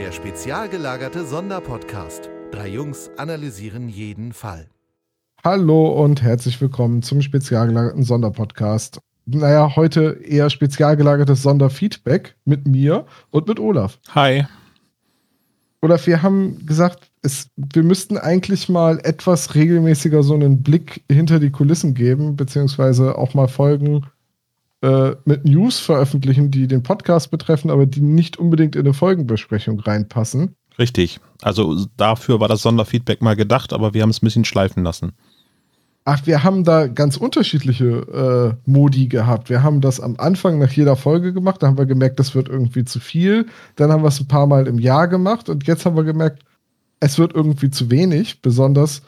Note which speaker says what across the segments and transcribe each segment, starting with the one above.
Speaker 1: Der spezial gelagerte Sonderpodcast. Drei Jungs analysieren jeden Fall.
Speaker 2: Hallo und herzlich willkommen zum spezial gelagerten Sonderpodcast. Naja, heute eher spezial gelagertes Sonderfeedback mit mir und mit Olaf.
Speaker 3: Hi.
Speaker 2: Olaf, wir haben gesagt, es, wir müssten eigentlich mal etwas regelmäßiger so einen Blick hinter die Kulissen geben, beziehungsweise auch mal Folgen äh, mit News veröffentlichen, die den Podcast betreffen, aber die nicht unbedingt in eine Folgenbesprechung reinpassen.
Speaker 3: Richtig. Also dafür war das Sonderfeedback mal gedacht, aber wir haben es ein bisschen schleifen lassen.
Speaker 2: Ach, wir haben da ganz unterschiedliche äh, Modi gehabt. Wir haben das am Anfang nach jeder Folge gemacht, da haben wir gemerkt, das wird irgendwie zu viel. Dann haben wir es ein paar Mal im Jahr gemacht und jetzt haben wir gemerkt, es wird irgendwie zu wenig, besonders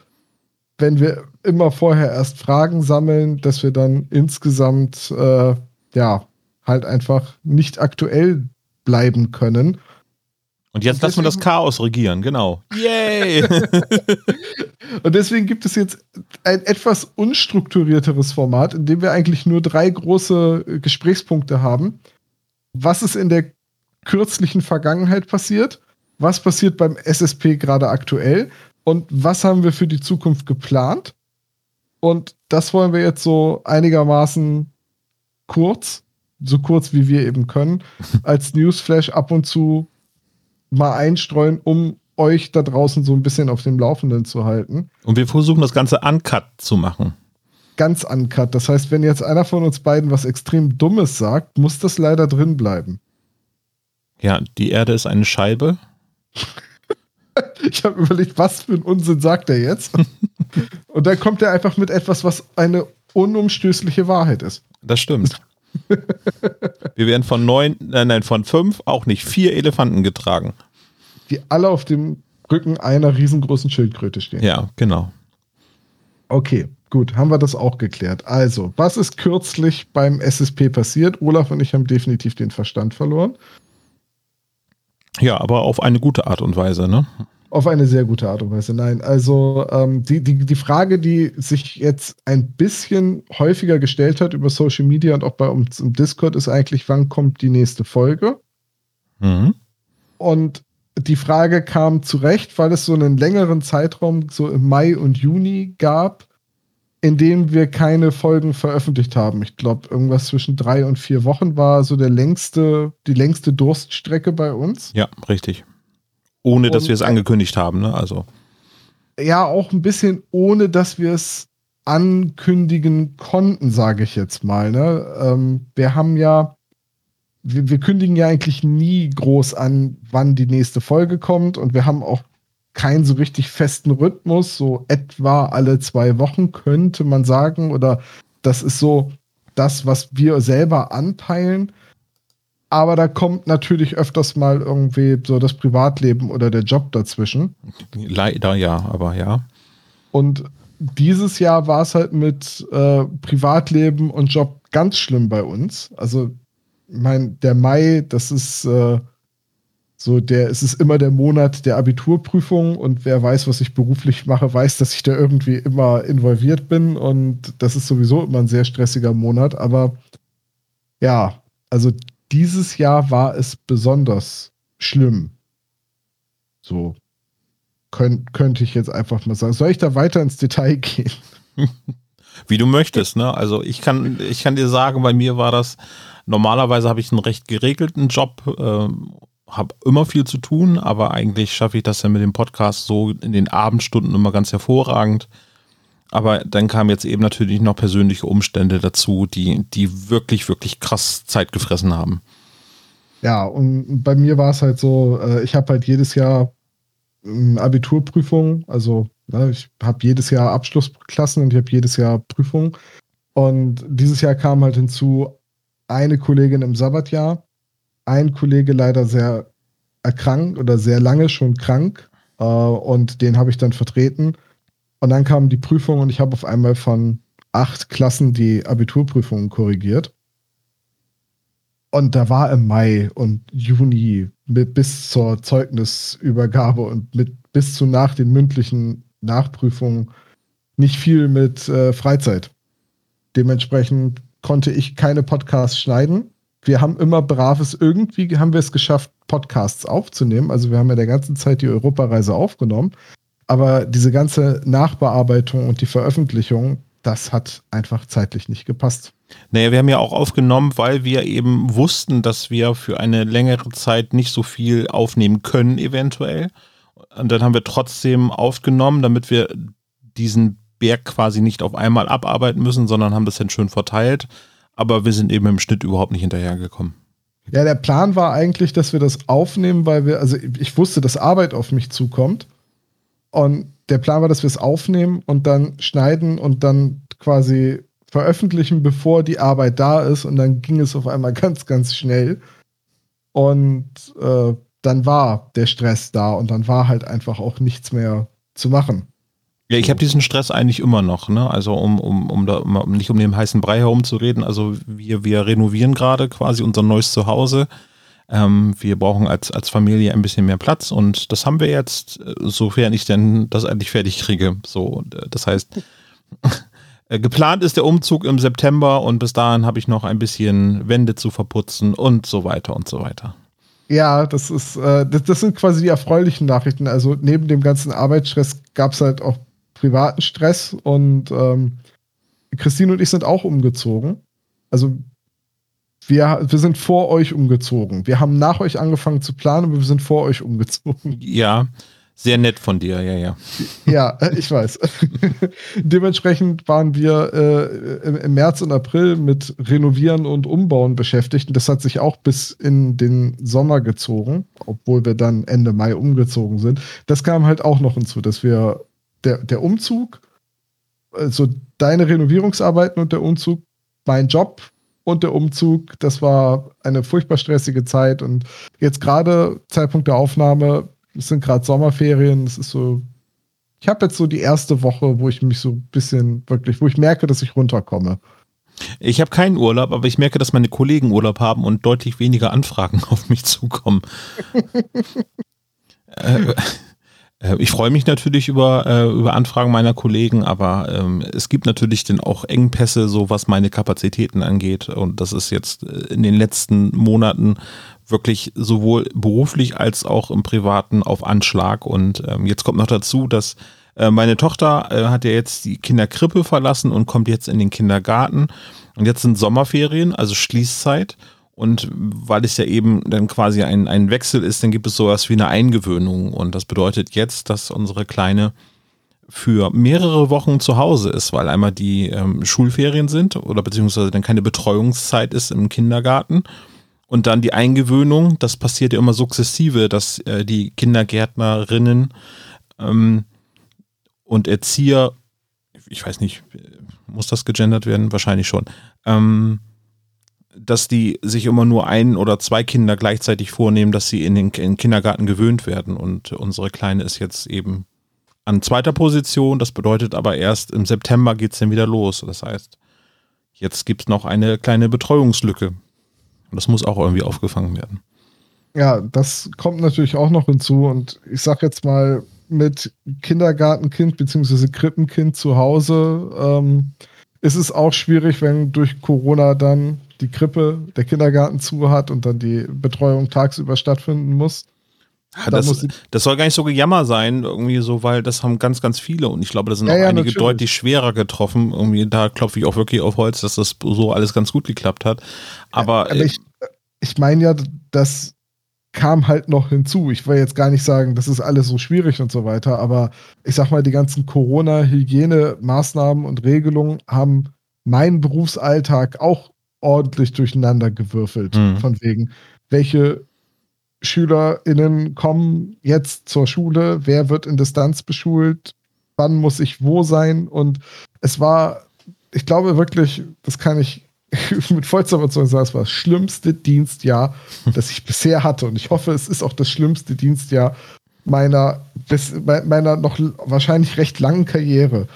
Speaker 2: wenn wir immer vorher erst Fragen sammeln, dass wir dann insgesamt äh, ja halt einfach nicht aktuell bleiben können.
Speaker 3: Und jetzt lassen wir das Chaos regieren, genau. Yay!
Speaker 2: und deswegen gibt es jetzt ein etwas unstrukturierteres Format, in dem wir eigentlich nur drei große Gesprächspunkte haben. Was ist in der kürzlichen Vergangenheit passiert? Was passiert beim SSP gerade aktuell? Und was haben wir für die Zukunft geplant? Und das wollen wir jetzt so einigermaßen kurz, so kurz wie wir eben können, als Newsflash ab und zu mal einstreuen, um euch da draußen so ein bisschen auf dem Laufenden zu halten.
Speaker 3: Und wir versuchen das Ganze uncut zu machen.
Speaker 2: Ganz uncut. Das heißt, wenn jetzt einer von uns beiden was extrem Dummes sagt, muss das leider drin bleiben.
Speaker 3: Ja, die Erde ist eine Scheibe.
Speaker 2: ich habe überlegt, was für ein Unsinn sagt er jetzt? Und dann kommt er einfach mit etwas, was eine unumstößliche Wahrheit ist.
Speaker 3: Das stimmt. Wir werden von neun, nein, nein, von fünf auch nicht vier Elefanten getragen.
Speaker 2: Die alle auf dem Rücken einer riesengroßen Schildkröte stehen.
Speaker 3: Ja, genau.
Speaker 2: Okay, gut, haben wir das auch geklärt. Also, was ist kürzlich beim SSP passiert? Olaf und ich haben definitiv den Verstand verloren.
Speaker 3: Ja, aber auf eine gute Art und Weise, ne?
Speaker 2: Auf eine sehr gute Art und Weise. Nein, also ähm, die, die, die Frage, die sich jetzt ein bisschen häufiger gestellt hat über Social Media und auch bei uns im Discord, ist eigentlich, wann kommt die nächste Folge? Mhm. Und die Frage kam zurecht, weil es so einen längeren Zeitraum, so im Mai und Juni gab, in dem wir keine Folgen veröffentlicht haben. Ich glaube, irgendwas zwischen drei und vier Wochen war so der längste, die längste Durststrecke bei uns.
Speaker 3: Ja, richtig. Ohne dass wir es angekündigt haben, ne? Also.
Speaker 2: Ja, auch ein bisschen ohne, dass wir es ankündigen konnten, sage ich jetzt mal. Ne? Ähm, wir haben ja, wir, wir kündigen ja eigentlich nie groß an, wann die nächste Folge kommt und wir haben auch keinen so richtig festen Rhythmus, so etwa alle zwei Wochen könnte man sagen, oder das ist so das, was wir selber anpeilen. Aber da kommt natürlich öfters mal irgendwie so das Privatleben oder der Job dazwischen.
Speaker 3: Leider ja, aber ja.
Speaker 2: Und dieses Jahr war es halt mit äh, Privatleben und Job ganz schlimm bei uns. Also, mein, der Mai, das ist äh, so, der, es ist immer der Monat der Abiturprüfung und wer weiß, was ich beruflich mache, weiß, dass ich da irgendwie immer involviert bin und das ist sowieso immer ein sehr stressiger Monat. Aber ja, also dieses Jahr war es besonders schlimm. So könnt, könnte ich jetzt einfach mal sagen. Soll ich da weiter ins Detail gehen?
Speaker 3: Wie du möchtest, ne? Also ich kann, ich kann dir sagen, bei mir war das, normalerweise habe ich einen recht geregelten Job äh, habe immer viel zu tun, aber eigentlich schaffe ich das ja mit dem Podcast so in den Abendstunden immer ganz hervorragend. Aber dann kamen jetzt eben natürlich noch persönliche Umstände dazu, die, die wirklich, wirklich krass Zeit gefressen haben.
Speaker 2: Ja, und bei mir war es halt so, äh, ich habe halt jedes Jahr Abiturprüfungen, also ne, ich habe jedes Jahr Abschlussklassen und ich habe jedes Jahr Prüfungen. Und dieses Jahr kam halt hinzu eine Kollegin im Sabbatjahr ein Kollege leider sehr erkrankt oder sehr lange schon krank äh, und den habe ich dann vertreten. Und dann kam die Prüfung und ich habe auf einmal von acht Klassen die Abiturprüfungen korrigiert. Und da war im Mai und Juni mit, bis zur Zeugnisübergabe und mit bis zu nach den mündlichen Nachprüfungen nicht viel mit äh, Freizeit. Dementsprechend konnte ich keine Podcasts schneiden wir haben immer braves, irgendwie haben wir es geschafft, Podcasts aufzunehmen. Also wir haben ja der ganzen Zeit die Europareise aufgenommen. Aber diese ganze Nachbearbeitung und die Veröffentlichung, das hat einfach zeitlich nicht gepasst.
Speaker 3: Naja, wir haben ja auch aufgenommen, weil wir eben wussten, dass wir für eine längere Zeit nicht so viel aufnehmen können, eventuell. Und dann haben wir trotzdem aufgenommen, damit wir diesen Berg quasi nicht auf einmal abarbeiten müssen, sondern haben das dann schön verteilt. Aber wir sind eben im Schnitt überhaupt nicht hinterhergekommen.
Speaker 2: Ja, der Plan war eigentlich, dass wir das aufnehmen, weil wir, also ich wusste, dass Arbeit auf mich zukommt. Und der Plan war, dass wir es aufnehmen und dann schneiden und dann quasi veröffentlichen, bevor die Arbeit da ist. Und dann ging es auf einmal ganz, ganz schnell. Und äh, dann war der Stress da und dann war halt einfach auch nichts mehr zu machen.
Speaker 3: Ja, ich habe diesen Stress eigentlich immer noch, ne? Also um, um, um da um nicht um den heißen Brei herumzureden. Also wir, wir renovieren gerade quasi unser neues Zuhause. Ähm, wir brauchen als, als Familie ein bisschen mehr Platz und das haben wir jetzt, äh, sofern ich denn das endlich fertig kriege. So, äh, das heißt, äh, geplant ist der Umzug im September und bis dahin habe ich noch ein bisschen Wände zu verputzen und so weiter und so weiter.
Speaker 2: Ja, das ist, äh, das, das, sind quasi die erfreulichen Nachrichten. Also neben dem ganzen Arbeitsstress gab es halt auch privaten Stress und ähm, Christine und ich sind auch umgezogen. Also wir, wir sind vor euch umgezogen. Wir haben nach euch angefangen zu planen, aber wir sind vor euch umgezogen.
Speaker 3: Ja, sehr nett von dir, ja, ja.
Speaker 2: Ja, ich weiß. Dementsprechend waren wir äh, im März und April mit Renovieren und Umbauen beschäftigt. Und das hat sich auch bis in den Sommer gezogen, obwohl wir dann Ende Mai umgezogen sind. Das kam halt auch noch hinzu, dass wir der, der Umzug, also deine Renovierungsarbeiten und der Umzug, mein Job und der Umzug, das war eine furchtbar stressige Zeit. Und jetzt gerade Zeitpunkt der Aufnahme, es sind gerade Sommerferien, es ist so, ich habe jetzt so die erste Woche, wo ich mich so ein bisschen wirklich, wo ich merke, dass ich runterkomme.
Speaker 3: Ich habe keinen Urlaub, aber ich merke, dass meine Kollegen Urlaub haben und deutlich weniger Anfragen auf mich zukommen. äh, ich freue mich natürlich über, äh, über Anfragen meiner Kollegen, aber ähm, es gibt natürlich dann auch Engpässe, so was meine Kapazitäten angeht. Und das ist jetzt äh, in den letzten Monaten wirklich sowohl beruflich als auch im Privaten auf Anschlag. Und ähm, jetzt kommt noch dazu, dass äh, meine Tochter äh, hat ja jetzt die Kinderkrippe verlassen und kommt jetzt in den Kindergarten. Und jetzt sind Sommerferien, also Schließzeit. Und weil es ja eben dann quasi ein, ein Wechsel ist, dann gibt es sowas wie eine Eingewöhnung. Und das bedeutet jetzt, dass unsere Kleine für mehrere Wochen zu Hause ist, weil einmal die ähm, Schulferien sind oder beziehungsweise dann keine Betreuungszeit ist im Kindergarten. Und dann die Eingewöhnung, das passiert ja immer sukzessive, dass äh, die Kindergärtnerinnen ähm, und Erzieher, ich weiß nicht, muss das gegendert werden? Wahrscheinlich schon. Ähm, dass die sich immer nur ein oder zwei Kinder gleichzeitig vornehmen, dass sie in den, in den Kindergarten gewöhnt werden. Und unsere Kleine ist jetzt eben an zweiter Position. Das bedeutet aber erst im September geht es dann wieder los. Das heißt, jetzt gibt es noch eine kleine Betreuungslücke. Und das muss auch irgendwie aufgefangen werden.
Speaker 2: Ja, das kommt natürlich auch noch hinzu. Und ich sag jetzt mal, mit Kindergartenkind bzw. Krippenkind zu Hause ähm, ist es auch schwierig, wenn durch Corona dann die Krippe, der Kindergarten zu hat und dann die Betreuung tagsüber stattfinden muss.
Speaker 3: Ja, das, das, soll gar nicht so gejammer sein, irgendwie so, weil das haben ganz, ganz viele und ich glaube, da sind ja, auch ja, einige natürlich. deutlich schwerer getroffen. Irgendwie, da klopfe ich auch wirklich auf Holz, dass das so alles ganz gut geklappt hat. Aber,
Speaker 2: aber ich, ich meine ja, das kam halt noch hinzu. Ich will jetzt gar nicht sagen, das ist alles so schwierig und so weiter, aber ich sag mal, die ganzen Corona-Hygiene-Maßnahmen und Regelungen haben meinen Berufsalltag auch ordentlich durcheinander gewürfelt. Mhm. Von wegen, welche SchülerInnen kommen jetzt zur Schule, wer wird in Distanz beschult, wann muss ich wo sein. Und es war, ich glaube wirklich, das kann ich mit vollster Überzeugung sagen, es war das schlimmste Dienstjahr, das ich bisher hatte. Und ich hoffe, es ist auch das schlimmste Dienstjahr meiner, bis, meiner noch wahrscheinlich recht langen Karriere.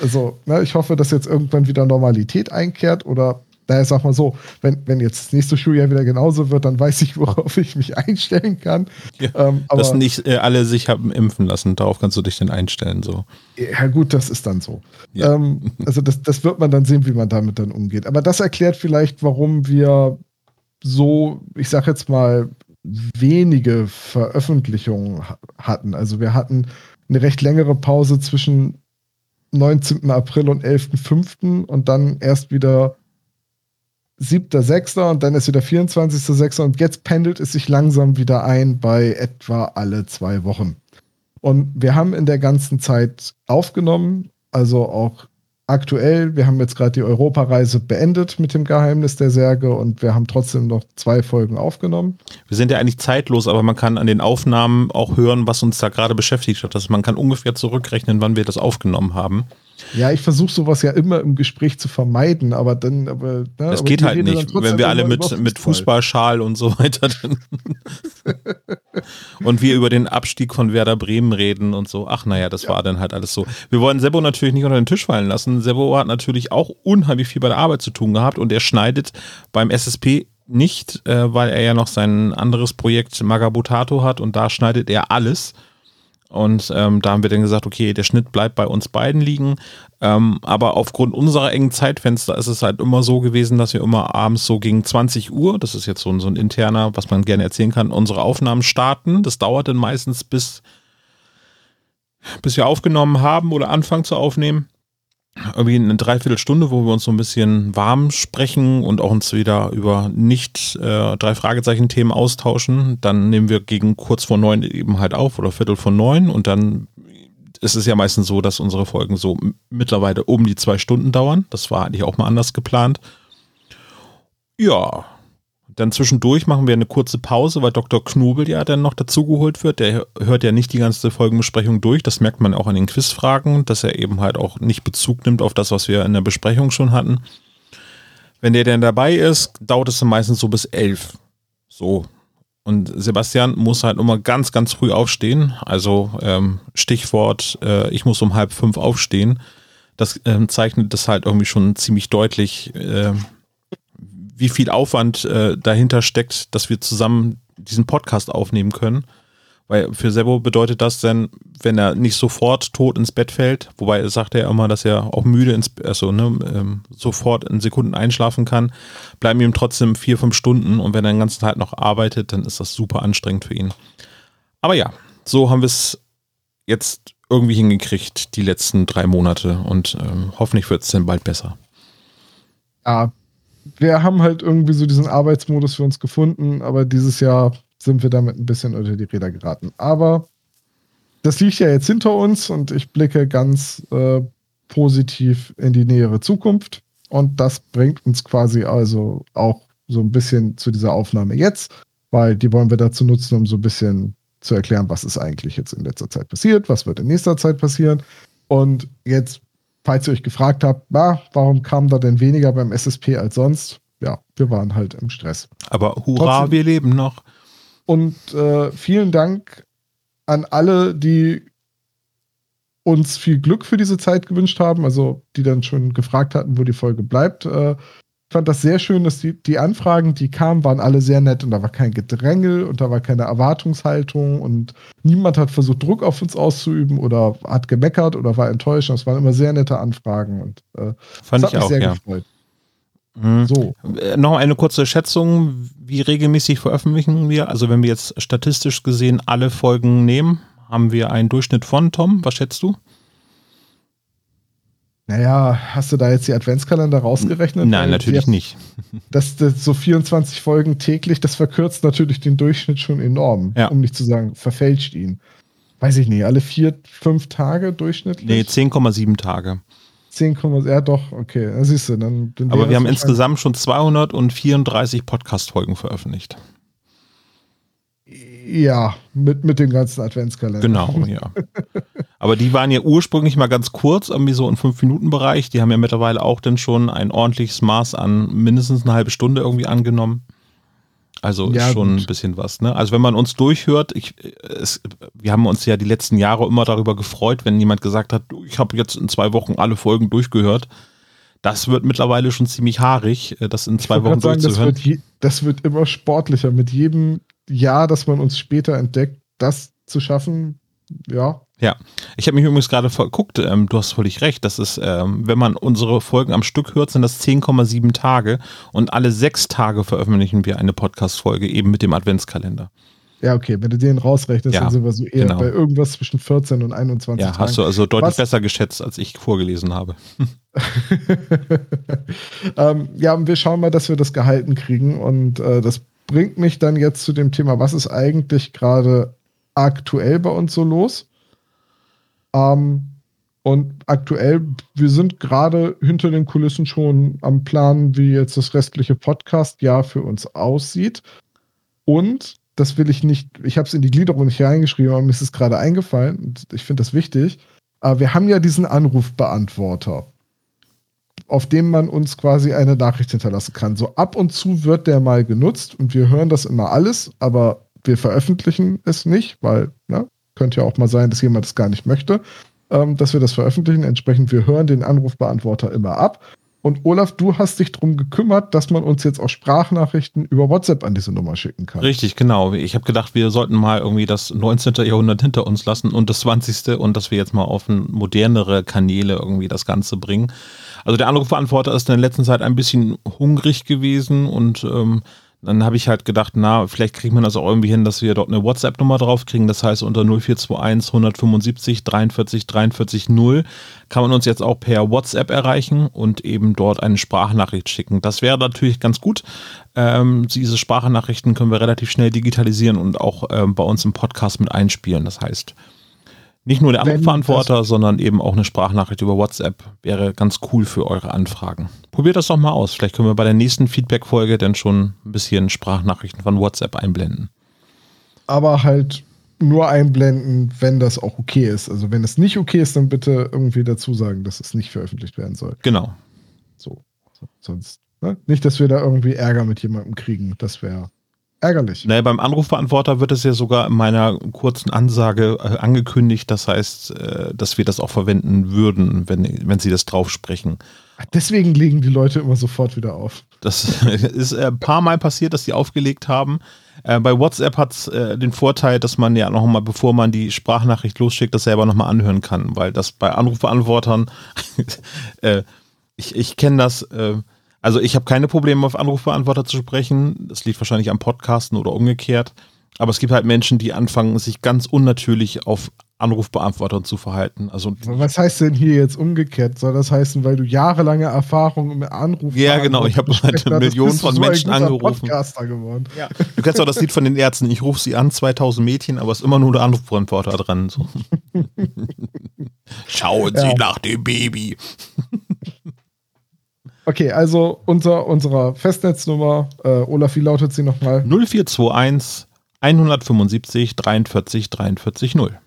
Speaker 2: Also, ne, ich hoffe, dass jetzt irgendwann wieder Normalität einkehrt oder Daher sag mal so, wenn, wenn jetzt das nächste Schuljahr wieder genauso wird, dann weiß ich, worauf ich mich einstellen kann.
Speaker 3: Ja, ähm, dass nicht äh, alle sich haben impfen lassen, darauf kannst du dich dann einstellen. So.
Speaker 2: Ja, gut, das ist dann so. Ja. Ähm, also das, das wird man dann sehen, wie man damit dann umgeht. Aber das erklärt vielleicht, warum wir so, ich sag jetzt mal, wenige Veröffentlichungen hatten. Also wir hatten eine recht längere Pause zwischen 19. April und 11.05. und dann erst wieder 7.06. und dann ist wieder 24.06. und jetzt pendelt es sich langsam wieder ein bei etwa alle zwei Wochen. Und wir haben in der ganzen Zeit aufgenommen, also auch aktuell, wir haben jetzt gerade die Europareise beendet mit dem Geheimnis der Särge und wir haben trotzdem noch zwei Folgen aufgenommen.
Speaker 3: Wir sind ja eigentlich zeitlos, aber man kann an den Aufnahmen auch hören, was uns da gerade beschäftigt hat. Also man kann ungefähr zurückrechnen, wann wir das aufgenommen haben.
Speaker 2: Ja, ich versuche sowas ja immer im Gespräch zu vermeiden, aber dann, aber.
Speaker 3: Ne, das aber geht halt nicht, wenn wir alle mit, mit Fußballschal und so weiter. und wir über den Abstieg von Werder Bremen reden und so. Ach, naja, das ja. war dann halt alles so. Wir wollen Sebo natürlich nicht unter den Tisch fallen lassen. Sebo hat natürlich auch unheimlich viel bei der Arbeit zu tun gehabt und er schneidet beim SSP nicht, äh, weil er ja noch sein anderes Projekt Magabotato hat und da schneidet er alles. Und ähm, da haben wir dann gesagt, okay, der Schnitt bleibt bei uns beiden liegen. Ähm, aber aufgrund unserer engen Zeitfenster ist es halt immer so gewesen, dass wir immer abends so gegen 20 Uhr, das ist jetzt so ein, so ein interner, was man gerne erzählen kann, unsere Aufnahmen starten. Das dauert dann meistens bis, bis wir aufgenommen haben oder anfangen zu aufnehmen irgendwie eine Dreiviertelstunde, wo wir uns so ein bisschen warm sprechen und auch uns wieder über nicht äh, drei Fragezeichen Themen austauschen. Dann nehmen wir gegen kurz vor neun eben halt auf oder Viertel vor neun und dann ist es ja meistens so, dass unsere Folgen so mittlerweile um die zwei Stunden dauern. Das war eigentlich auch mal anders geplant. Ja, dann zwischendurch machen wir eine kurze Pause, weil Dr. Knobel ja dann noch dazugeholt wird. Der hört ja nicht die ganze Folgenbesprechung durch. Das merkt man auch an den Quizfragen, dass er eben halt auch nicht Bezug nimmt auf das, was wir in der Besprechung schon hatten. Wenn der dann dabei ist, dauert es dann meistens so bis elf. So. Und Sebastian muss halt immer ganz, ganz früh aufstehen. Also ähm, Stichwort, äh, ich muss um halb fünf aufstehen. Das ähm, zeichnet das halt irgendwie schon ziemlich deutlich. Äh, wie viel Aufwand äh, dahinter steckt, dass wir zusammen diesen Podcast aufnehmen können. Weil für Sebo bedeutet das dann, wenn er nicht sofort tot ins Bett fällt, wobei sagt er immer, dass er auch müde ins, also ne, ähm, sofort in Sekunden einschlafen kann, bleiben ihm trotzdem vier, fünf Stunden und wenn er den ganzen Tag noch arbeitet, dann ist das super anstrengend für ihn. Aber ja, so haben wir es jetzt irgendwie hingekriegt, die letzten drei Monate und ähm, hoffentlich wird es dann bald besser.
Speaker 2: Ja, wir haben halt irgendwie so diesen Arbeitsmodus für uns gefunden, aber dieses Jahr sind wir damit ein bisschen unter die Räder geraten. Aber das liegt ja jetzt hinter uns und ich blicke ganz äh, positiv in die nähere Zukunft. Und das bringt uns quasi also auch so ein bisschen zu dieser Aufnahme jetzt, weil die wollen wir dazu nutzen, um so ein bisschen zu erklären, was ist eigentlich jetzt in letzter Zeit passiert, was wird in nächster Zeit passieren. Und jetzt falls ihr euch gefragt habt, na, warum kam da denn weniger beim SSP als sonst? Ja, wir waren halt im Stress.
Speaker 3: Aber hurra, Trotzdem, wir leben noch.
Speaker 2: Und äh, vielen Dank an alle, die uns viel Glück für diese Zeit gewünscht haben, also die dann schon gefragt hatten, wo die Folge bleibt. Äh, fand das sehr schön, dass die, die Anfragen, die kamen, waren alle sehr nett und da war kein Gedrängel und da war keine Erwartungshaltung und niemand hat versucht, Druck auf uns auszuüben oder hat gemeckert oder war enttäuscht. Das waren immer sehr nette Anfragen und
Speaker 3: äh, Fand das hat ich mich auch, sehr ja. gefreut. Mhm. So. Äh, noch eine kurze Schätzung. Wie regelmäßig veröffentlichen wir? Also, wenn wir jetzt statistisch gesehen alle Folgen nehmen, haben wir einen Durchschnitt von Tom. Was schätzt du?
Speaker 2: Naja, hast du da jetzt die Adventskalender rausgerechnet?
Speaker 3: Nein, natürlich die, nicht.
Speaker 2: Das, das, so 24 Folgen täglich, das verkürzt natürlich den Durchschnitt schon enorm. Ja. Um nicht zu sagen, verfälscht ihn. Weiß ich nicht, alle vier, fünf Tage durchschnittlich?
Speaker 3: Nee, 10,7 Tage.
Speaker 2: 10, ja doch, okay, da siehst du. Dann,
Speaker 3: dann Aber wir haben insgesamt schon 234 Podcast-Folgen veröffentlicht.
Speaker 2: Ja, mit, mit dem ganzen Adventskalender.
Speaker 3: Genau, ja. Aber die waren ja ursprünglich mal ganz kurz, irgendwie so im 5-Minuten-Bereich. Die haben ja mittlerweile auch dann schon ein ordentliches Maß an mindestens eine halbe Stunde irgendwie angenommen. Also ja, schon gut. ein bisschen was. Ne? Also wenn man uns durchhört, ich, es, wir haben uns ja die letzten Jahre immer darüber gefreut, wenn jemand gesagt hat, ich habe jetzt in zwei Wochen alle Folgen durchgehört. Das wird mittlerweile schon ziemlich haarig, äh, das in zwei Wochen sagen, durchzuhören.
Speaker 2: Das wird, das wird immer sportlicher. Mit jedem Jahr, dass man uns später entdeckt, das zu schaffen, ja.
Speaker 3: Ja, ich habe mich übrigens gerade verguckt, ähm, du hast völlig recht, das ist, ähm, wenn man unsere Folgen am Stück hört, sind das 10,7 Tage und alle sechs Tage veröffentlichen wir eine Podcast-Folge eben mit dem Adventskalender.
Speaker 2: Ja, okay, wenn du den rausrechnest,
Speaker 3: Ja,
Speaker 2: dann sind wir so eher
Speaker 3: genau.
Speaker 2: bei irgendwas zwischen 14 und 21
Speaker 3: Ja,
Speaker 2: Tagen.
Speaker 3: hast du also deutlich
Speaker 2: Was-
Speaker 3: besser geschätzt, als ich vorgelesen habe.
Speaker 2: ähm, ja, und wir schauen mal, dass wir das gehalten kriegen. Und äh, das bringt mich dann jetzt zu dem Thema, was ist eigentlich gerade aktuell bei uns so los? Ähm, und aktuell, wir sind gerade hinter den Kulissen schon am Plan, wie jetzt das restliche Podcast-Jahr für uns aussieht. Und das will ich nicht, ich habe es in die Gliederung nicht reingeschrieben, aber mir ist es gerade eingefallen. Ich finde das wichtig. Äh, wir haben ja diesen Anrufbeantworter auf dem man uns quasi eine Nachricht hinterlassen kann. So ab und zu wird der mal genutzt und wir hören das immer alles, aber wir veröffentlichen es nicht, weil, ne, könnte ja auch mal sein, dass jemand es gar nicht möchte, ähm, dass wir das veröffentlichen. Entsprechend, wir hören den Anrufbeantworter immer ab. Und Olaf, du hast dich darum gekümmert, dass man uns jetzt auch Sprachnachrichten über WhatsApp an diese Nummer schicken kann.
Speaker 3: Richtig, genau. Ich habe gedacht, wir sollten mal irgendwie das 19. Jahrhundert hinter uns lassen und das 20. und dass wir jetzt mal auf modernere Kanäle irgendwie das Ganze bringen. Also der Anrufbeantworter ist in der letzten Zeit ein bisschen hungrig gewesen und ähm, dann habe ich halt gedacht, na, vielleicht kriegt man das auch irgendwie hin, dass wir dort eine WhatsApp-Nummer drauf kriegen. Das heißt, unter 0421 175 43 43 0 kann man uns jetzt auch per WhatsApp erreichen und eben dort eine Sprachnachricht schicken. Das wäre natürlich ganz gut. Ähm, diese Sprachnachrichten können wir relativ schnell digitalisieren und auch ähm, bei uns im Podcast mit einspielen. Das heißt, nicht nur der
Speaker 2: Wenn
Speaker 3: Anrufbeantworter, sondern eben auch eine Sprachnachricht über WhatsApp wäre ganz cool für eure Anfragen. Probiert das doch mal aus. Vielleicht können wir bei der nächsten Feedback-Folge dann schon ein bisschen Sprachnachrichten von WhatsApp einblenden.
Speaker 2: Aber halt nur einblenden, wenn das auch okay ist. Also wenn es nicht okay ist, dann bitte irgendwie dazu sagen, dass es nicht veröffentlicht werden soll.
Speaker 3: Genau.
Speaker 2: So. so sonst, ne? Nicht, dass wir da irgendwie Ärger mit jemandem kriegen. Das wäre ärgerlich.
Speaker 3: Naja, beim Anrufbeantworter wird es ja sogar in meiner kurzen Ansage äh, angekündigt. Das heißt, äh, dass wir das auch verwenden würden, wenn, wenn sie das drauf sprechen.
Speaker 2: Deswegen legen die Leute immer sofort wieder auf.
Speaker 3: Das ist äh, ein paar Mal passiert, dass die aufgelegt haben. Äh, bei WhatsApp hat es äh, den Vorteil, dass man ja nochmal, bevor man die Sprachnachricht losschickt, das selber nochmal anhören kann, weil das bei Anrufbeantwortern, äh, ich, ich kenne das, äh, also ich habe keine Probleme auf Anrufbeantworter zu sprechen. Das liegt wahrscheinlich am Podcasten oder umgekehrt. Aber es gibt halt Menschen, die anfangen, sich ganz unnatürlich auf Anrufbeantworter zu verhalten. Also
Speaker 2: Was heißt denn hier jetzt umgekehrt? Soll das heißen, weil du jahrelange Erfahrung im Anruf
Speaker 3: Ja, genau. Ich habe halt Millionen von Menschen angerufen.
Speaker 2: Podcaster geworden.
Speaker 3: Ja. Du kennst auch das Lied von den Ärzten. Ich rufe sie an, 2000 Mädchen, aber es ist immer nur der Anrufbeantworter dran. So. Schauen Sie
Speaker 2: Ja.
Speaker 3: nach dem Baby.
Speaker 2: Okay, also unser, unserer Festnetznummer, äh, Olaf, wie lautet sie nochmal?
Speaker 3: 0421 175 43 43 0.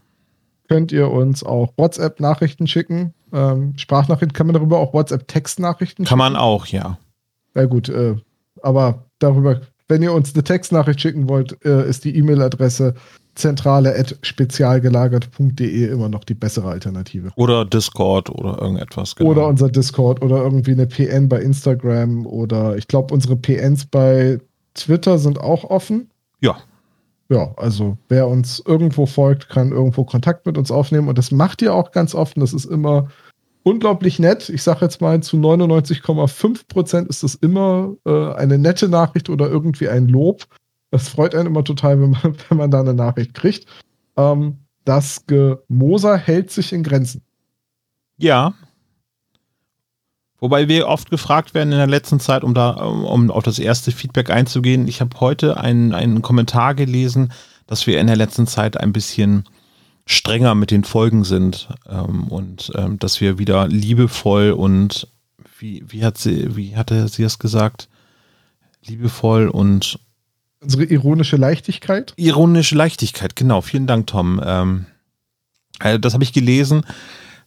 Speaker 2: Könnt ihr uns auch WhatsApp-Nachrichten schicken? Ähm, Sprachnachrichten, kann man darüber auch WhatsApp-Textnachrichten
Speaker 3: Kann man auch, ja.
Speaker 2: Ja gut, äh, aber darüber, wenn ihr uns eine Textnachricht schicken wollt, äh, ist die E-Mail-Adresse zentrale.spezialgelagert.de immer noch die bessere Alternative.
Speaker 3: Oder Discord oder irgendetwas. Genau.
Speaker 2: Oder unser Discord oder irgendwie eine PN bei Instagram oder ich glaube, unsere PNs bei Twitter sind auch offen.
Speaker 3: Ja.
Speaker 2: Ja, also wer uns irgendwo folgt, kann irgendwo Kontakt mit uns aufnehmen und das macht ihr auch ganz oft. und Das ist immer unglaublich nett. Ich sage jetzt mal, zu 99,5 Prozent ist das immer äh, eine nette Nachricht oder irgendwie ein Lob. Das freut einen immer total, wenn man, wenn man da eine Nachricht kriegt. Ähm, das Gemoser hält sich in Grenzen.
Speaker 3: Ja. Wobei wir oft gefragt werden in der letzten Zeit, um da, um, auf das erste Feedback einzugehen. Ich habe heute einen, einen Kommentar gelesen, dass wir in der letzten Zeit ein bisschen strenger mit den Folgen sind ähm, und ähm, dass wir wieder liebevoll und wie, wie hat sie, wie hatte sie es gesagt? Liebevoll und
Speaker 2: Unsere ironische Leichtigkeit.
Speaker 3: Ironische Leichtigkeit, genau. Vielen Dank, Tom. Ähm, äh, das habe ich gelesen.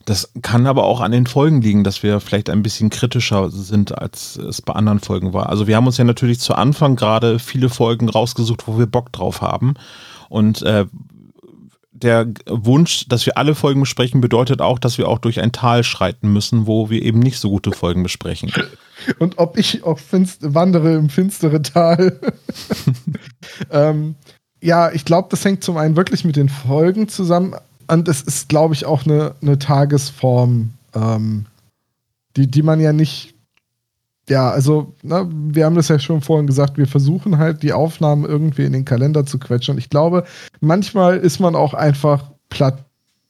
Speaker 3: Das kann aber auch an den Folgen liegen, dass wir vielleicht ein bisschen kritischer sind, als es bei anderen Folgen war. Also wir haben uns ja natürlich zu Anfang gerade viele Folgen rausgesucht, wo wir Bock drauf haben. Und äh, der Wunsch, dass wir alle Folgen besprechen, bedeutet auch, dass wir auch durch ein Tal schreiten müssen, wo wir eben nicht so gute Folgen besprechen.
Speaker 2: Und ob ich auch wandere im finstere Tal. ähm, ja, ich glaube, das hängt zum einen wirklich mit den Folgen zusammen. und es ist, glaube ich, auch eine, eine Tagesform, ähm, die, die man ja nicht, ja, also, ne, wir haben das ja schon vorhin gesagt, wir versuchen halt die Aufnahmen irgendwie in den Kalender zu quetschen. Und ich glaube, manchmal ist man auch einfach platt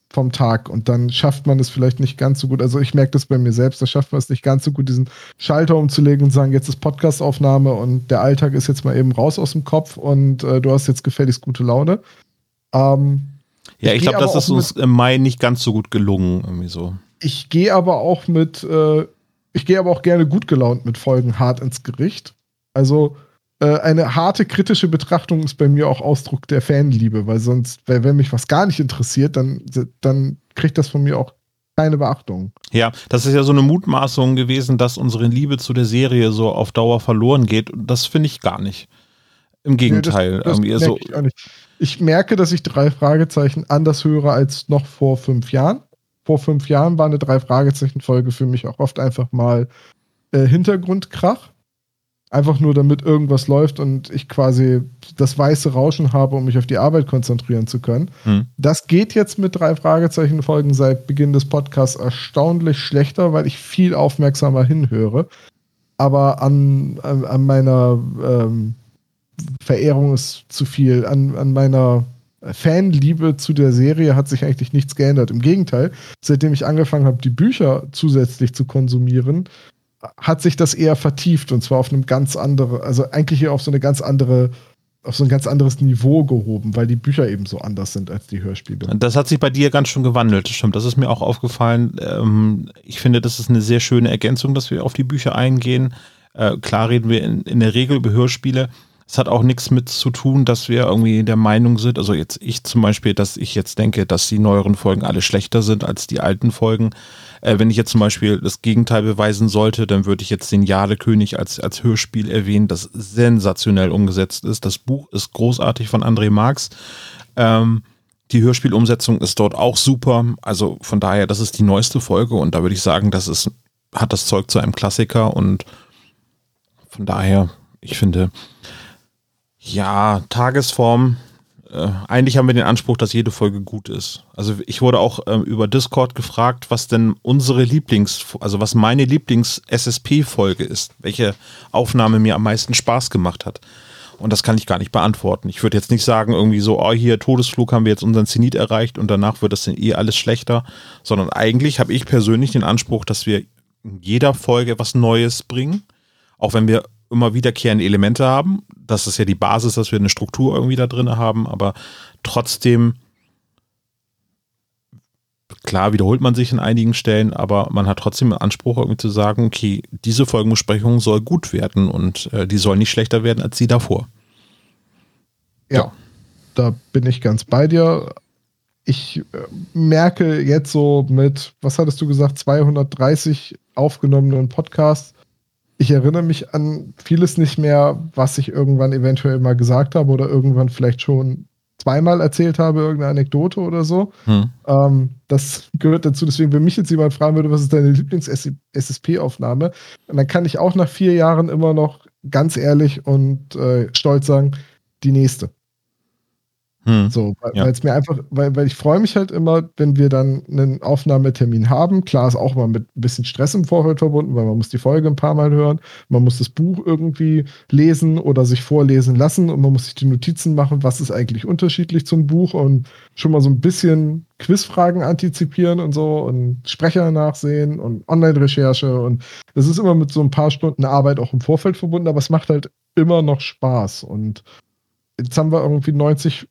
Speaker 2: vom Tag und dann schafft man es vielleicht nicht ganz so gut. Also ich merke das bei mir selbst, da schafft man es nicht ganz so gut, diesen Schalter umzulegen und sagen, jetzt ist Podcastaufnahme und der Alltag ist jetzt mal eben raus aus dem Kopf und äh, du hast jetzt gefälligst gute Laune. Ähm,
Speaker 3: ja, ich, ich glaube, das ist uns im Mai nicht ganz so gut gelungen, irgendwie so.
Speaker 2: Ich gehe aber auch mit, äh, ich gehe aber auch gerne gut gelaunt mit Folgen hart ins Gericht. Also äh, eine harte kritische Betrachtung ist bei mir auch Ausdruck der Fanliebe, weil sonst, weil, wenn mich was gar nicht interessiert, dann, dann kriegt das von mir auch keine Beachtung.
Speaker 3: Ja, das ist ja so eine Mutmaßung gewesen, dass unsere Liebe zu der Serie so auf Dauer verloren geht. Das finde ich gar nicht. Im Gegenteil. Nee, das, das so
Speaker 2: ich, ich, merke, dass ich drei Fragezeichen anders höre als noch vor fünf Jahren. Vor fünf Jahren war eine drei Fragezeichen-Folge für mich auch oft einfach mal äh, Hintergrundkrach. Einfach nur, damit irgendwas läuft und ich quasi das weiße Rauschen habe, um mich auf die Arbeit konzentrieren zu können. Hm. Das geht jetzt mit drei Fragezeichen-Folgen seit Beginn des Podcasts erstaunlich schlechter, weil ich viel aufmerksamer hinhöre. Aber an, an, an meiner ähm, Verehrung ist zu viel. An, an meiner Fanliebe zu der Serie hat sich eigentlich nichts geändert. Im Gegenteil, seitdem ich angefangen habe, die Bücher zusätzlich zu konsumieren, hat sich das eher vertieft und zwar auf einem ganz anderen, also eigentlich hier auf so eine ganz andere, auf so ein ganz anderes Niveau gehoben, weil die Bücher eben so anders sind als die Hörspiele.
Speaker 3: Das hat sich bei dir ganz schön gewandelt, stimmt. Das ist mir auch aufgefallen. Ähm, ich finde, das ist eine sehr schöne Ergänzung, dass wir auf die Bücher eingehen. Äh, klar reden wir in der Regel über Hörspiele. Es hat auch nichts mit zu tun, dass wir irgendwie der Meinung sind, also jetzt ich zum Beispiel, dass ich jetzt denke, dass die neueren Folgen alle schlechter sind als die alten Folgen. Äh, wenn ich jetzt zum Beispiel das Gegenteil beweisen sollte, dann würde ich jetzt den Jadekönig als, als Hörspiel erwähnen, das sensationell umgesetzt ist. Das Buch ist großartig von André Marx. Ähm, die Hörspielumsetzung ist dort auch super. Also von daher, das ist die neueste Folge und da würde ich sagen, das ist, hat das Zeug zu einem Klassiker und von daher, ich finde, ja, Tagesform äh, eigentlich haben wir den Anspruch, dass jede Folge gut ist. Also ich wurde auch ähm, über Discord gefragt, was denn unsere Lieblings, also was meine Lieblings-SSP-Folge ist, welche Aufnahme mir am meisten Spaß gemacht hat. Und das kann ich gar nicht beantworten. Ich würde jetzt nicht sagen, irgendwie so, oh, hier Todesflug haben wir jetzt unseren Zenit erreicht und danach wird das dann eh alles schlechter, sondern eigentlich habe ich persönlich den Anspruch, dass wir in jeder Folge was Neues bringen, auch wenn wir immer wiederkehrende Elemente haben. Das ist ja die Basis, dass wir eine Struktur irgendwie da drin haben, aber trotzdem, klar wiederholt man sich in einigen Stellen, aber man hat trotzdem den Anspruch, irgendwie zu sagen, okay, diese Folgenbesprechung soll gut werden und äh, die soll nicht schlechter werden als die davor.
Speaker 2: Ja, ja, da bin ich ganz bei dir. Ich äh, merke jetzt so mit, was hattest du gesagt, 230 aufgenommenen Podcasts, ich erinnere mich an vieles nicht mehr, was ich irgendwann eventuell mal gesagt habe oder irgendwann vielleicht schon zweimal erzählt habe, irgendeine Anekdote oder so. Hm. Ähm, das gehört dazu. Deswegen, wenn mich jetzt jemand fragen würde, was ist deine Lieblings-SSP-Aufnahme, dann kann ich auch nach vier Jahren immer noch ganz ehrlich und äh, stolz sagen, die nächste. Hm. So, weil ja. es mir einfach, weil, weil ich freue mich halt immer, wenn wir dann einen Aufnahmetermin haben. Klar ist auch mal mit ein bisschen Stress im Vorfeld verbunden, weil man muss die Folge ein paar Mal hören, man muss das Buch irgendwie lesen oder sich vorlesen lassen und man muss sich die Notizen machen, was ist eigentlich unterschiedlich zum Buch und schon mal so ein bisschen Quizfragen antizipieren und so und Sprecher nachsehen und Online-Recherche und das ist immer mit so ein paar Stunden Arbeit auch im Vorfeld verbunden, aber es macht halt immer noch Spaß und jetzt haben wir irgendwie 90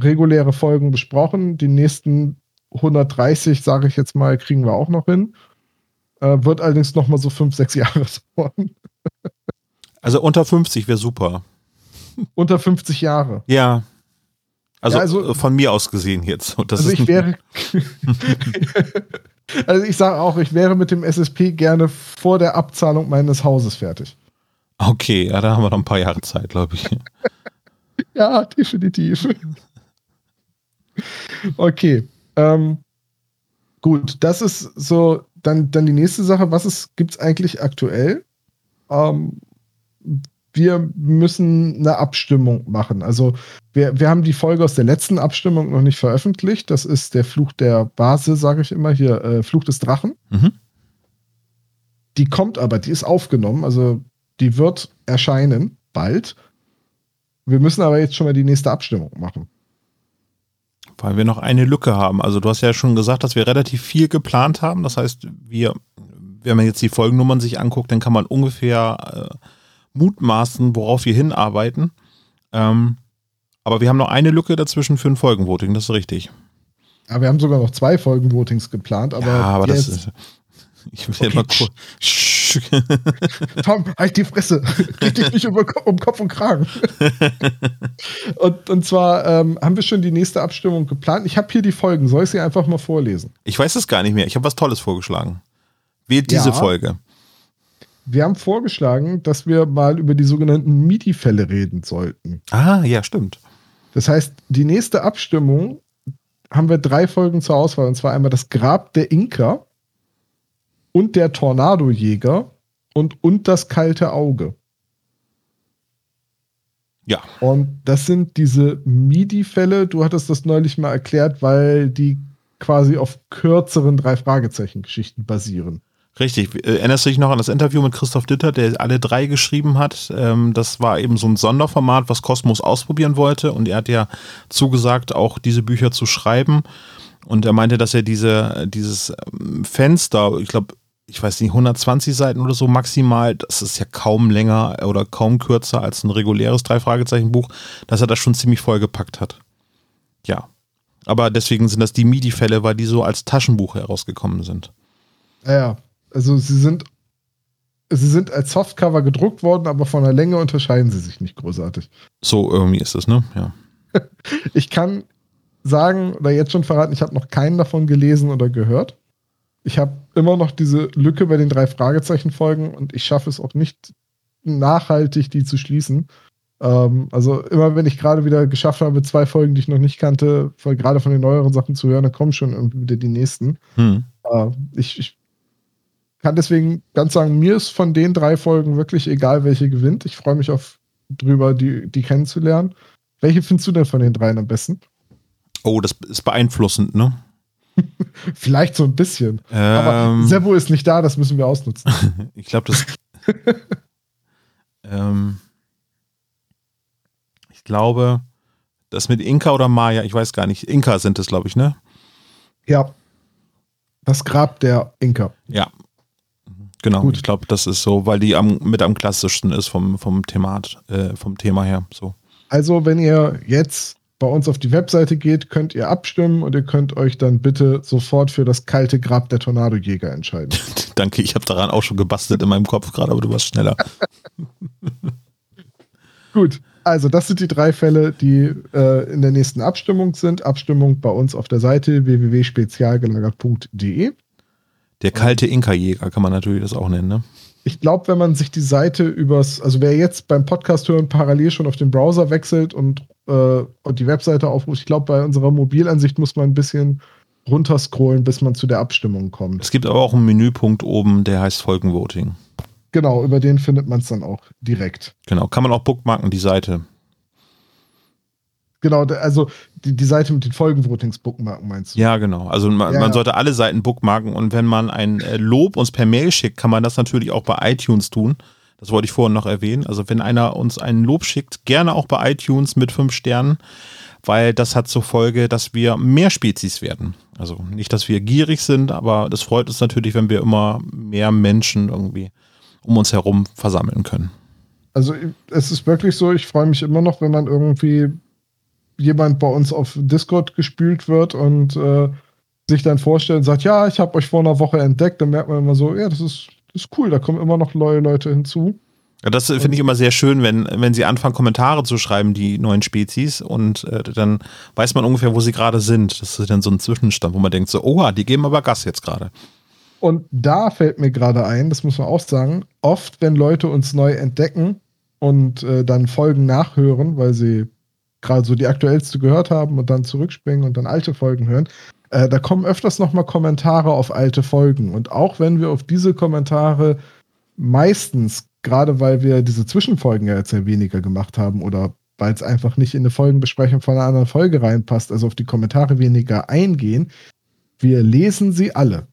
Speaker 2: reguläre Folgen besprochen. Die nächsten 130, sage ich jetzt mal, kriegen wir auch noch hin. Äh, wird allerdings noch mal so fünf, sechs Jahre dauern.
Speaker 3: Also unter 50 wäre super.
Speaker 2: Unter 50 Jahre.
Speaker 3: Ja. Also, ja, also von mir aus gesehen jetzt.
Speaker 2: also ich wäre. also ich sage auch, ich wäre mit dem SSP gerne vor der Abzahlung meines Hauses fertig.
Speaker 3: Okay, ja, da haben wir noch ein paar Jahre Zeit, glaube ich.
Speaker 2: ja, definitiv. Okay. Ähm, gut, das ist so, dann, dann die nächste Sache, was gibt es eigentlich aktuell? Ähm, wir müssen eine Abstimmung machen. Also wir, wir haben die Folge aus der letzten Abstimmung noch nicht veröffentlicht. Das ist der Fluch der Base, sage ich immer hier, äh, Fluch des Drachen. Mhm. Die kommt aber, die ist aufgenommen, also die wird erscheinen bald. Wir müssen aber jetzt schon mal die nächste Abstimmung machen.
Speaker 3: Weil wir noch eine Lücke haben. Also du hast ja schon gesagt, dass wir relativ viel geplant haben. Das heißt, wir, wenn man jetzt die Folgennummern sich anguckt, dann kann man ungefähr äh, mutmaßen, worauf wir hinarbeiten. Ähm, aber wir haben noch eine Lücke dazwischen für ein Folgenvoting, das ist richtig.
Speaker 2: Ja, wir haben sogar noch zwei Folgenvotings geplant, aber. Ja,
Speaker 3: aber das ist. Ich will okay. mal kurz.
Speaker 2: Tom, halt die Fresse. Richtig nicht um, um Kopf und Kragen. und, und zwar ähm, haben wir schon die nächste Abstimmung geplant. Ich habe hier die Folgen. Soll ich sie einfach mal vorlesen?
Speaker 3: Ich weiß es gar nicht mehr. Ich habe was Tolles vorgeschlagen. Wählt diese ja. Folge.
Speaker 2: Wir haben vorgeschlagen, dass wir mal über die sogenannten MIDI-Fälle reden sollten.
Speaker 3: Ah, ja, stimmt.
Speaker 2: Das heißt, die nächste Abstimmung haben wir drei Folgen zur Auswahl. Und zwar einmal das Grab der Inka und der Tornadojäger und, und das kalte Auge.
Speaker 3: Ja.
Speaker 2: Und das sind diese MIDI-Fälle. Du hattest das neulich mal erklärt, weil die quasi auf kürzeren drei Fragezeichen-Geschichten basieren.
Speaker 3: Richtig. Erinnerst du dich noch an das Interview mit Christoph Ditter, der alle drei geschrieben hat? Ähm, das war eben so ein Sonderformat, was Kosmos ausprobieren wollte. Und er hat ja zugesagt, auch diese Bücher zu schreiben. Und er meinte, dass er diese, dieses ähm, Fenster, ich glaube, ich weiß nicht, 120 Seiten oder so maximal, das ist ja kaum länger oder kaum kürzer als ein reguläres Drei-Fragezeichen-Buch, dass er das schon ziemlich vollgepackt hat. Ja. Aber deswegen sind das die MIDI-Fälle, weil die so als Taschenbuch herausgekommen sind.
Speaker 2: Ja. Also sie sind, sie sind als Softcover gedruckt worden, aber von der Länge unterscheiden sie sich nicht großartig.
Speaker 3: So irgendwie ist es, ne? Ja.
Speaker 2: ich kann sagen oder jetzt schon verraten, ich habe noch keinen davon gelesen oder gehört. Ich habe immer noch diese Lücke bei den drei Fragezeichen-Folgen und ich schaffe es auch nicht nachhaltig, die zu schließen. Ähm, also immer wenn ich gerade wieder geschafft habe, zwei Folgen, die ich noch nicht kannte, gerade von den neueren Sachen zu hören, dann kommen schon irgendwie wieder die nächsten. Hm. Äh, ich, ich kann deswegen ganz sagen, mir ist von den drei Folgen wirklich egal, welche gewinnt. Ich freue mich auf drüber, die, die kennenzulernen. Welche findest du denn von den dreien am besten?
Speaker 3: Oh, das ist beeinflussend, ne?
Speaker 2: Vielleicht so ein bisschen. Ähm, Aber Sebo ist nicht da, das müssen wir ausnutzen.
Speaker 3: ich glaube, das. ähm, ich glaube, das mit Inka oder Maya, ich weiß gar nicht. Inka sind es, glaube ich, ne?
Speaker 2: Ja. Das Grab der Inka.
Speaker 3: Ja, Genau, Gut. ich glaube, das ist so, weil die am, mit am klassischsten ist vom, vom, Themat, äh, vom Thema her. So.
Speaker 2: Also, wenn ihr jetzt bei uns auf die Webseite geht, könnt ihr abstimmen und ihr könnt euch dann bitte sofort für das kalte Grab der Tornadojäger entscheiden.
Speaker 3: Danke, ich habe daran auch schon gebastelt in meinem Kopf gerade, aber du warst schneller.
Speaker 2: Gut, also das sind die drei Fälle, die äh, in der nächsten Abstimmung sind. Abstimmung bei uns auf der Seite www.spezialgelagert.de.
Speaker 3: Der kalte Inka-Jäger kann man natürlich das auch nennen, ne?
Speaker 2: Ich glaube, wenn man sich die Seite übers, also wer jetzt beim Podcast hören parallel schon auf den Browser wechselt und, äh, und die Webseite aufruft, ich glaube, bei unserer Mobilansicht muss man ein bisschen runterscrollen, bis man zu der Abstimmung kommt.
Speaker 3: Es gibt aber auch einen Menüpunkt oben, der heißt Folgenvoting.
Speaker 2: Genau, über den findet man es dann auch direkt.
Speaker 3: Genau, kann man auch bookmarken, die Seite.
Speaker 2: Genau, also die, die Seite mit den Folgenvotings bookmarken meinst du?
Speaker 3: Ja, genau. Also man, ja, man sollte alle Seiten bookmarken und wenn man ein äh, Lob uns per Mail schickt, kann man das natürlich auch bei iTunes tun. Das wollte ich vorhin noch erwähnen. Also wenn einer uns einen Lob schickt, gerne auch bei iTunes mit fünf Sternen, weil das hat zur Folge, dass wir mehr Spezies werden. Also nicht, dass wir gierig sind, aber das freut uns natürlich, wenn wir immer mehr Menschen irgendwie um uns herum versammeln können.
Speaker 2: Also es ist wirklich so, ich freue mich immer noch, wenn man irgendwie jemand bei uns auf Discord gespült wird und äh, sich dann vorstellt und sagt, ja, ich habe euch vor einer Woche entdeckt, dann merkt man immer so, ja, das ist, das ist cool, da kommen immer noch neue Leute hinzu.
Speaker 3: Ja, das finde ich immer sehr schön, wenn, wenn sie anfangen, Kommentare zu schreiben, die neuen Spezies, und äh, dann weiß man ungefähr, wo sie gerade sind. Das ist dann so ein Zwischenstand, wo man denkt so, oha, die geben aber Gas jetzt gerade.
Speaker 2: Und da fällt mir gerade ein, das muss man auch sagen, oft, wenn Leute uns neu entdecken und äh, dann Folgen nachhören, weil sie gerade so die aktuellste gehört haben und dann zurückspringen und dann alte Folgen hören, äh, da kommen öfters nochmal Kommentare auf alte Folgen. Und auch wenn wir auf diese Kommentare meistens gerade weil wir diese Zwischenfolgen ja jetzt sehr weniger gemacht haben oder weil es einfach nicht in eine Folgenbesprechung von einer anderen Folge reinpasst, also auf die Kommentare weniger eingehen. Wir lesen sie alle.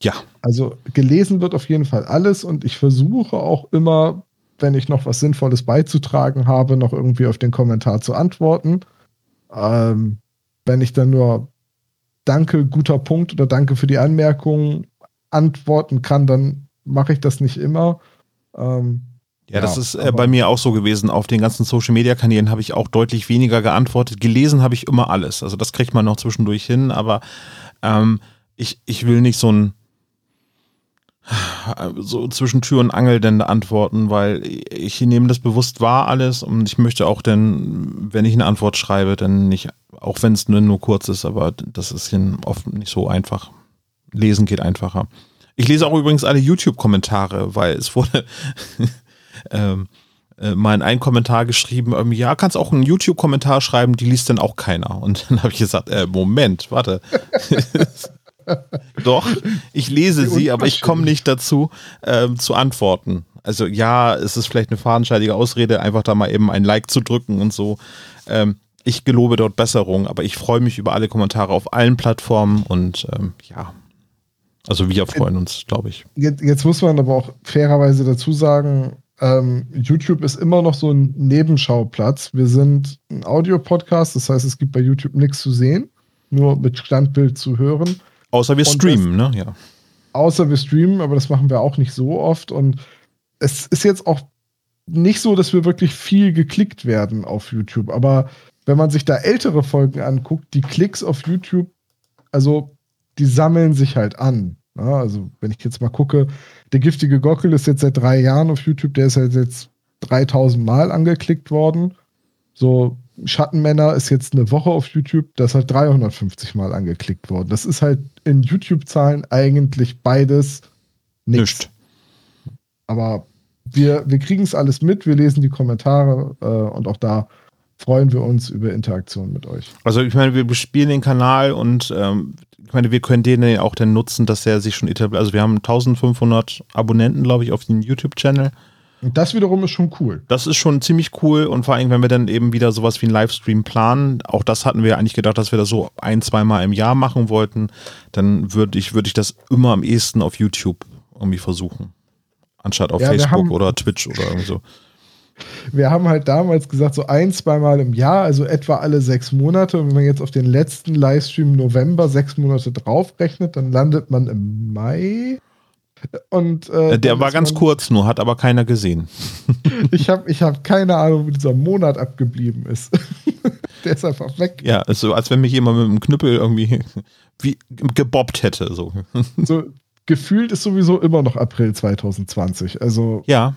Speaker 3: Ja.
Speaker 2: Also gelesen wird auf jeden Fall alles und ich versuche auch immer, wenn ich noch was Sinnvolles beizutragen habe, noch irgendwie auf den Kommentar zu antworten. Ähm, wenn ich dann nur Danke, guter Punkt oder Danke für die Anmerkung antworten kann, dann mache ich das nicht immer. Ähm,
Speaker 3: ja, das ja, ist äh, bei mir auch so gewesen. Auf den ganzen Social Media Kanälen habe ich auch deutlich weniger geantwortet. Gelesen habe ich immer alles. Also das kriegt man noch zwischendurch hin, aber ähm, ich, ich will nicht so ein so zwischen Tür und Angel denn antworten, weil ich nehme das bewusst wahr alles und ich möchte auch dann, wenn ich eine Antwort schreibe, dann nicht, auch wenn es nur, nur kurz ist, aber das ist oft nicht so einfach. Lesen geht einfacher. Ich lese auch übrigens alle YouTube-Kommentare, weil es wurde ähm, äh, mal in einen Kommentar geschrieben, ähm, ja, kannst auch einen YouTube-Kommentar schreiben, die liest dann auch keiner. Und dann habe ich gesagt, äh, Moment, warte. Doch, ich lese sie, aber ich komme nicht dazu, ähm, zu antworten. Also ja, es ist vielleicht eine fadenscheidige Ausrede, einfach da mal eben ein Like zu drücken und so. Ähm, ich gelobe dort Besserung, aber ich freue mich über alle Kommentare auf allen Plattformen und ähm, ja. Also wir freuen uns, glaube ich.
Speaker 2: Jetzt, jetzt, muss man aber auch fairerweise dazu sagen, ähm, YouTube ist immer noch so ein Nebenschauplatz. Wir sind ein Audio-Podcast, das heißt, es gibt bei YouTube nichts zu sehen, nur mit Standbild zu hören.
Speaker 3: Außer wir streamen, das, ne? Ja.
Speaker 2: Außer wir streamen, aber das machen wir auch nicht so oft. Und es ist jetzt auch nicht so, dass wir wirklich viel geklickt werden auf YouTube. Aber wenn man sich da ältere Folgen anguckt, die Klicks auf YouTube, also die sammeln sich halt an. Ja, also wenn ich jetzt mal gucke, der giftige Gockel ist jetzt seit drei Jahren auf YouTube, der ist halt jetzt 3000 Mal angeklickt worden. So Schattenmänner ist jetzt eine Woche auf YouTube, das ist halt 350 Mal angeklickt worden. Das ist halt in YouTube-Zahlen eigentlich beides nichts. Aber wir, wir kriegen es alles mit, wir lesen die Kommentare äh, und auch da freuen wir uns über Interaktion mit euch.
Speaker 3: Also ich meine, wir bespielen den Kanal und ähm, ich meine, wir können den auch dann nutzen, dass er sich schon etabliert. Also wir haben 1500 Abonnenten, glaube ich, auf den YouTube-Channel.
Speaker 2: Und das wiederum ist schon cool.
Speaker 3: Das ist schon ziemlich cool und vor allem, wenn wir dann eben wieder sowas wie einen Livestream planen, auch das hatten wir eigentlich gedacht, dass wir das so ein, zweimal im Jahr machen wollten, dann würde ich, würde ich das immer am ehesten auf YouTube irgendwie versuchen. Anstatt auf ja, Facebook oder Twitch oder irgendwie so.
Speaker 2: Wir haben halt damals gesagt, so ein, zweimal im Jahr, also etwa alle sechs Monate. Und wenn man jetzt auf den letzten Livestream November sechs Monate draufrechnet, dann landet man im Mai. Und,
Speaker 3: äh, der war ganz kurz nur, hat aber keiner gesehen.
Speaker 2: ich habe ich hab keine Ahnung, wie dieser Monat abgeblieben ist. der ist einfach weg.
Speaker 3: Ja, ist so, als wenn mich jemand mit einem Knüppel irgendwie wie gebobbt hätte. So.
Speaker 2: so gefühlt ist sowieso immer noch April 2020. Also.
Speaker 3: Ja.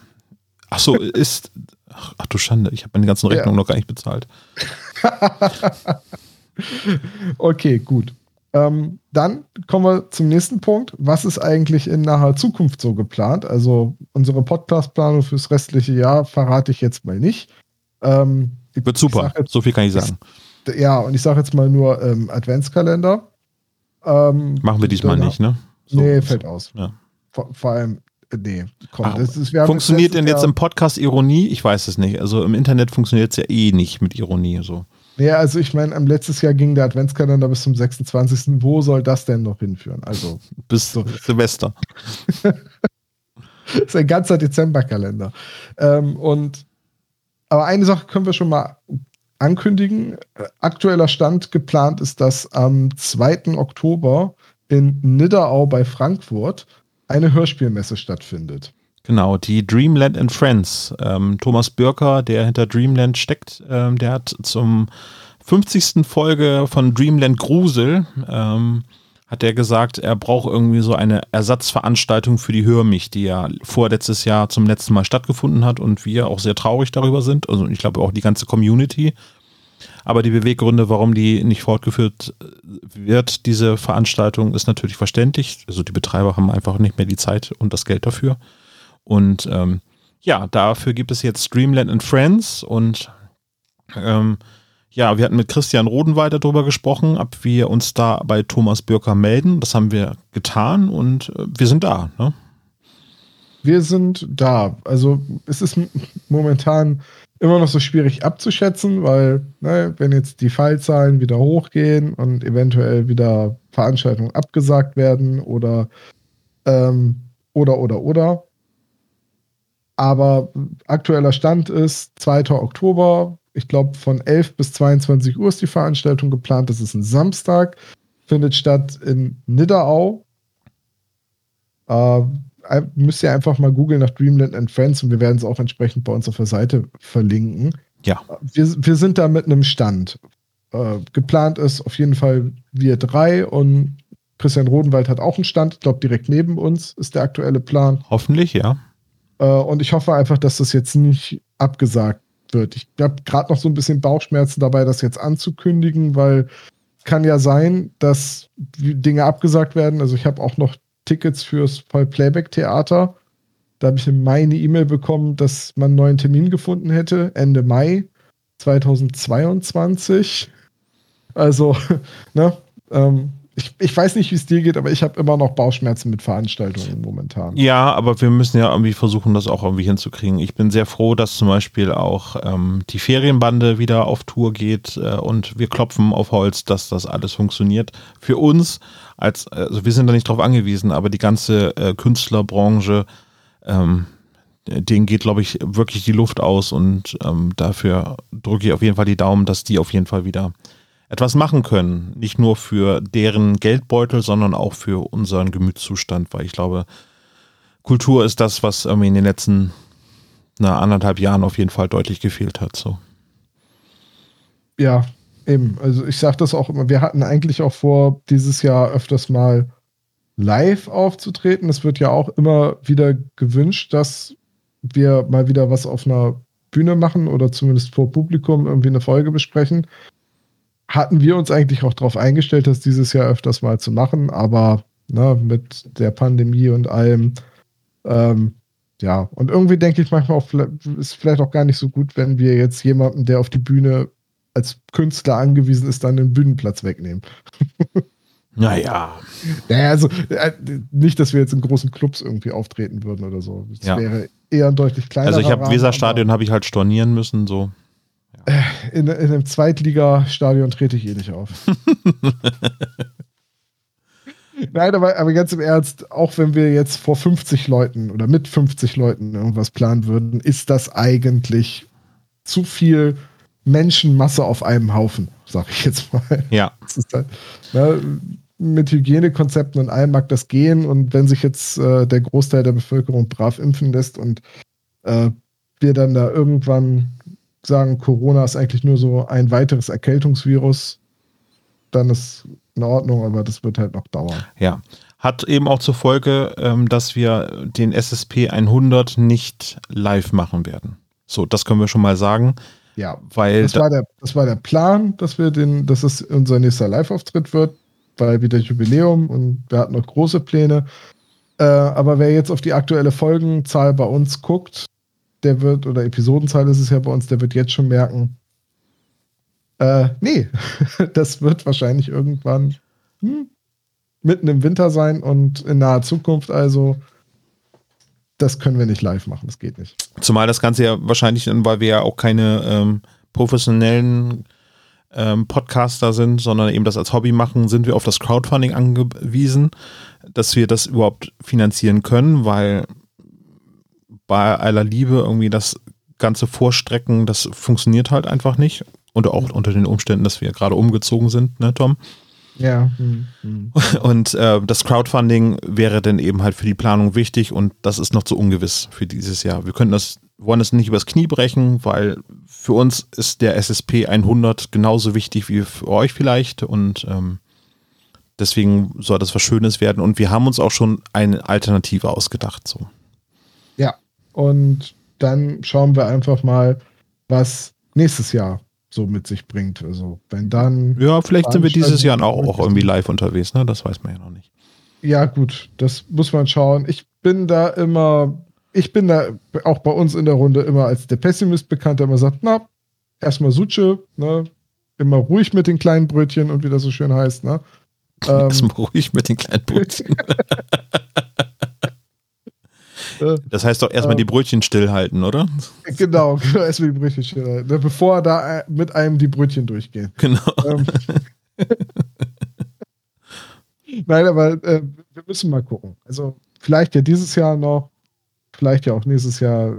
Speaker 3: Ach so, ist. Ach, ach du Schande, ich habe meine ganzen Rechnungen ja. noch gar nicht bezahlt.
Speaker 2: okay, gut. Ähm, dann kommen wir zum nächsten Punkt. Was ist eigentlich in naher Zukunft so geplant? Also unsere Podcast-Planung fürs restliche Jahr verrate ich jetzt mal nicht.
Speaker 3: Ähm, Wird super, jetzt, so viel kann ich sagen.
Speaker 2: Ich, ja, und ich sage jetzt mal nur ähm, Adventskalender.
Speaker 3: Ähm, Machen wir diesmal nicht, ne?
Speaker 2: So, nee, fällt aus. Ja. Vor, vor, allem, äh, nee,
Speaker 3: komm. Ah, ist, funktioniert denn jetzt im Podcast Ironie? Ich weiß es nicht. Also im Internet funktioniert es ja eh nicht mit Ironie. So.
Speaker 2: Ja, also ich meine, letztes Jahr ging der Adventskalender bis zum 26. Wo soll das denn noch hinführen? Also
Speaker 3: bis so. Silvester.
Speaker 2: das ist ein ganzer Dezemberkalender. Ähm, und aber eine Sache können wir schon mal ankündigen. Aktueller Stand geplant ist, dass am 2. Oktober in Nidderau bei Frankfurt eine Hörspielmesse stattfindet.
Speaker 3: Genau, die Dreamland and Friends. Ähm, Thomas Bürker, der hinter Dreamland steckt, ähm, der hat zum 50. Folge von Dreamland Grusel, ähm, hat er gesagt, er braucht irgendwie so eine Ersatzveranstaltung für die Hörmich, die ja vorletztes Jahr zum letzten Mal stattgefunden hat und wir auch sehr traurig darüber sind. Also ich glaube auch die ganze Community. Aber die Beweggründe, warum die nicht fortgeführt wird, diese Veranstaltung, ist natürlich verständlich. Also die Betreiber haben einfach nicht mehr die Zeit und das Geld dafür. Und ähm, ja, dafür gibt es jetzt Streamland and Friends und ähm, ja, wir hatten mit Christian Rodenweider darüber gesprochen, ob wir uns da bei Thomas Bürker melden. Das haben wir getan und äh, wir sind da. Ne?
Speaker 2: wir sind da. Also es ist momentan immer noch so schwierig abzuschätzen, weil ne, wenn jetzt die Fallzahlen wieder hochgehen und eventuell wieder Veranstaltungen abgesagt werden oder ähm, oder oder oder. Aber aktueller Stand ist 2. Oktober. Ich glaube, von 11 bis 22 Uhr ist die Veranstaltung geplant. Das ist ein Samstag. Findet statt in Nidderau. Äh, müsst ihr einfach mal googeln nach Dreamland and Friends und wir werden es auch entsprechend bei uns auf der Seite verlinken.
Speaker 3: Ja.
Speaker 2: Wir, wir sind da mit einem Stand. Äh, geplant ist auf jeden Fall wir drei und Christian Rodenwald hat auch einen Stand. Ich glaube, direkt neben uns ist der aktuelle Plan.
Speaker 3: Hoffentlich, ja.
Speaker 2: Äh, und ich hoffe einfach, dass das jetzt nicht abgesagt wird. Ich habe gerade noch so ein bisschen Bauchschmerzen dabei, das jetzt anzukündigen, weil kann ja sein, dass Dinge abgesagt werden. Also ich habe auch noch Tickets fürs Voll-Playback-Theater. Da habe ich im eine E-Mail bekommen, dass man einen neuen Termin gefunden hätte, Ende Mai 2022. Also, ne, ähm, ich, ich weiß nicht, wie es dir geht, aber ich habe immer noch Bauchschmerzen mit Veranstaltungen momentan.
Speaker 3: Ja, aber wir müssen ja irgendwie versuchen, das auch irgendwie hinzukriegen. Ich bin sehr froh, dass zum Beispiel auch ähm, die Ferienbande wieder auf Tour geht äh, und wir klopfen auf Holz, dass das alles funktioniert. Für uns, als, also wir sind da nicht drauf angewiesen, aber die ganze äh, Künstlerbranche, ähm, denen geht, glaube ich, wirklich die Luft aus und ähm, dafür drücke ich auf jeden Fall die Daumen, dass die auf jeden Fall wieder etwas machen können. Nicht nur für deren Geldbeutel, sondern auch für unseren Gemütszustand, weil ich glaube, Kultur ist das, was irgendwie in den letzten na, anderthalb Jahren auf jeden Fall deutlich gefehlt hat. So.
Speaker 2: Ja, eben. Also ich sage das auch immer, wir hatten eigentlich auch vor, dieses Jahr öfters mal live aufzutreten. Es wird ja auch immer wieder gewünscht, dass wir mal wieder was auf einer Bühne machen oder zumindest vor Publikum irgendwie eine Folge besprechen hatten wir uns eigentlich auch darauf eingestellt, das dieses Jahr öfters mal zu machen, aber ne, mit der Pandemie und allem, ähm, ja, und irgendwie denke ich manchmal auch, ist vielleicht auch gar nicht so gut, wenn wir jetzt jemanden, der auf die Bühne als Künstler angewiesen ist, dann den Bühnenplatz wegnehmen.
Speaker 3: Naja.
Speaker 2: Naja, also äh, nicht, dass wir jetzt in großen Clubs irgendwie auftreten würden oder so. Das
Speaker 3: ja.
Speaker 2: wäre eher ein deutlich kleiner.
Speaker 3: Also ich habe Weserstadion habe ich halt stornieren müssen, so.
Speaker 2: Äh, in, in einem Zweitligastadion trete ich eh nicht auf. Nein, aber, aber ganz im Ernst, auch wenn wir jetzt vor 50 Leuten oder mit 50 Leuten irgendwas planen würden, ist das eigentlich zu viel Menschenmasse auf einem Haufen, sag ich jetzt mal.
Speaker 3: Ja.
Speaker 2: Halt, ne, mit Hygienekonzepten und allem mag das gehen und wenn sich jetzt äh, der Großteil der Bevölkerung brav impfen lässt und äh, wir dann da irgendwann sagen, Corona ist eigentlich nur so ein weiteres Erkältungsvirus, dann ist in Ordnung, aber das wird halt noch dauern.
Speaker 3: Ja. Hat eben auch zur Folge, ähm, dass wir den SSP 100 nicht live machen werden. So, das können wir schon mal sagen.
Speaker 2: Ja, weil das, war der, das war der Plan, dass wir den, dass es unser nächster Live-Auftritt wird, weil wieder Jubiläum und wir hatten noch große Pläne. Äh, aber wer jetzt auf die aktuelle Folgenzahl bei uns guckt, der wird, oder Episodenzahl ist es ja bei uns, der wird jetzt schon merken, äh, nee, das wird wahrscheinlich irgendwann hm, mitten im Winter sein und in naher Zukunft also. Das können wir nicht live machen, das geht nicht.
Speaker 3: Zumal das Ganze ja wahrscheinlich, weil wir ja auch keine ähm, professionellen ähm, Podcaster sind, sondern eben das als Hobby machen, sind wir auf das Crowdfunding angewiesen, dass wir das überhaupt finanzieren können, weil bei aller Liebe irgendwie das ganze Vorstrecken, das funktioniert halt einfach nicht. Und auch unter den Umständen, dass wir gerade umgezogen sind, ne, Tom?
Speaker 2: Ja. Hm, hm.
Speaker 3: Und äh, das Crowdfunding wäre dann eben halt für die Planung wichtig und das ist noch zu ungewiss für dieses Jahr. Wir können das, wollen es nicht übers Knie brechen, weil für uns ist der SSP 100 genauso wichtig wie für euch vielleicht und ähm, deswegen soll das was Schönes werden und wir haben uns auch schon eine Alternative ausgedacht. So.
Speaker 2: Und dann schauen wir einfach mal, was nächstes Jahr so mit sich bringt. Also wenn dann.
Speaker 3: Ja, vielleicht sind wir dieses Jahr auch, auch irgendwie live unterwegs, ne? Das weiß man ja noch nicht.
Speaker 2: Ja, gut, das muss man schauen. Ich bin da immer, ich bin da auch bei uns in der Runde immer als der Pessimist bekannt, der immer sagt, na, erstmal Suche, ne? Immer ruhig mit den kleinen Brötchen und wie das so schön heißt, ne?
Speaker 3: Ähm, erstmal ruhig mit den kleinen Brötchen. Das heißt doch erstmal
Speaker 2: Ähm.
Speaker 3: die Brötchen stillhalten, oder?
Speaker 2: Genau, genau, erstmal die Brötchen stellen. Ne, Bevor da äh, mit einem die Brötchen durchgehen.
Speaker 3: Genau.
Speaker 2: Ähm, Nein, aber äh, wir müssen mal gucken. Also vielleicht ja dieses Jahr noch, vielleicht ja auch nächstes Jahr.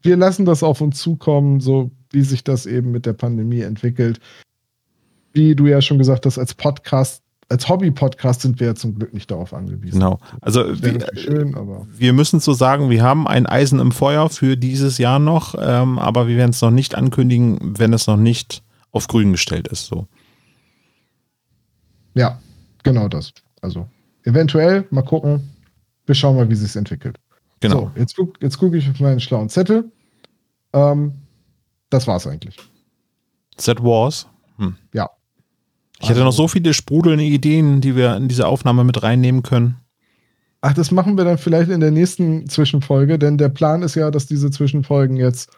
Speaker 2: Wir lassen das auf uns zukommen, so wie sich das eben mit der Pandemie entwickelt. Wie du ja schon gesagt hast, als Podcast, als Hobby-Podcast sind wir ja zum Glück nicht darauf angewiesen.
Speaker 3: Genau. Also wir,
Speaker 2: schön,
Speaker 3: wir müssen so sagen, wir haben ein Eisen im Feuer für dieses Jahr noch, ähm, aber wir werden es noch nicht ankündigen, wenn es noch nicht auf grün gestellt ist. So.
Speaker 2: ja, genau das. Also eventuell mal gucken. Wir schauen mal, wie sich entwickelt.
Speaker 3: Genau.
Speaker 2: So, jetzt gucke jetzt guck ich auf meinen schlauen Zettel. Ähm, das war's eigentlich.
Speaker 3: That was. Hm.
Speaker 2: Ja.
Speaker 3: Ich hätte noch so viele sprudelnde Ideen, die wir in diese Aufnahme mit reinnehmen können.
Speaker 2: Ach, das machen wir dann vielleicht in der nächsten Zwischenfolge, denn der Plan ist ja, dass diese Zwischenfolgen jetzt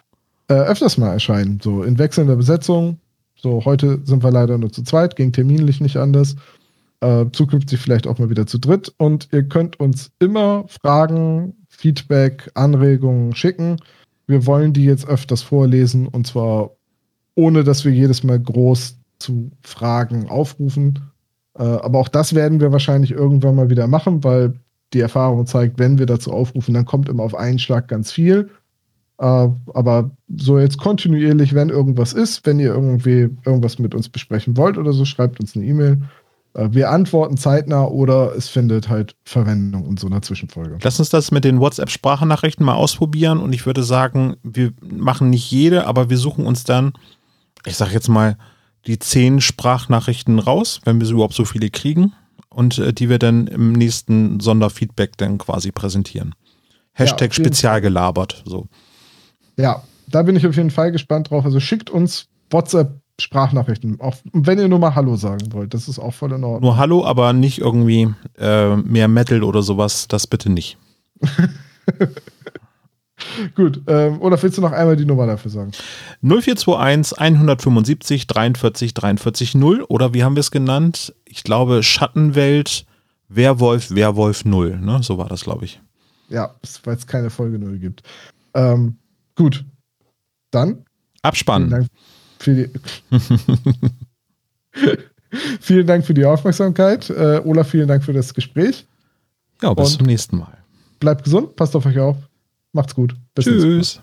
Speaker 2: äh, öfters mal erscheinen. So in wechselnder Besetzung. So, heute sind wir leider nur zu zweit, ging terminlich nicht anders. Äh, zukünftig vielleicht auch mal wieder zu dritt. Und ihr könnt uns immer Fragen, Feedback, Anregungen schicken. Wir wollen die jetzt öfters vorlesen und zwar ohne, dass wir jedes Mal groß zu Fragen aufrufen. Äh, aber auch das werden wir wahrscheinlich irgendwann mal wieder machen, weil die Erfahrung zeigt, wenn wir dazu aufrufen, dann kommt immer auf einen Schlag ganz viel. Äh, aber so jetzt kontinuierlich, wenn irgendwas ist, wenn ihr irgendwie irgendwas mit uns besprechen wollt oder so, schreibt uns eine E-Mail. Äh, wir antworten zeitnah oder es findet halt Verwendung in so einer Zwischenfolge.
Speaker 3: Lass uns das mit den WhatsApp-Sprachnachrichten mal ausprobieren und ich würde sagen, wir machen nicht jede, aber wir suchen uns dann, ich sag jetzt mal, die zehn Sprachnachrichten raus, wenn wir so überhaupt so viele kriegen und äh, die wir dann im nächsten Sonderfeedback dann quasi präsentieren. Hashtag
Speaker 2: auf jeden
Speaker 3: spezial gelabert. So.
Speaker 2: Ja, da bin ich auf jeden Fall gespannt drauf. Also schickt uns WhatsApp-Sprachnachrichten, auch wenn ihr nur mal Hallo sagen wollt. Das ist auch voll in Ordnung.
Speaker 3: Nur Hallo, aber nicht irgendwie äh, mehr Metal oder sowas. Das bitte nicht.
Speaker 2: Gut, ähm, oder willst du noch einmal die Nummer dafür sagen?
Speaker 3: 0421 175 43 43 0 oder wie haben wir es genannt? Ich glaube Schattenwelt Werwolf Werwolf 0. Ne? So war das, glaube ich.
Speaker 2: Ja, weil es keine Folge 0 gibt. Ähm, gut, dann vielen
Speaker 3: Abspannen.
Speaker 2: Dank für die, vielen Dank für die Aufmerksamkeit. Äh, Olaf, vielen Dank für das Gespräch.
Speaker 3: Ja, bis
Speaker 2: Und-
Speaker 3: zum nächsten Mal.
Speaker 2: Bleibt gesund, passt auf euch auf. Macht's gut. Bis.
Speaker 3: Tschüss.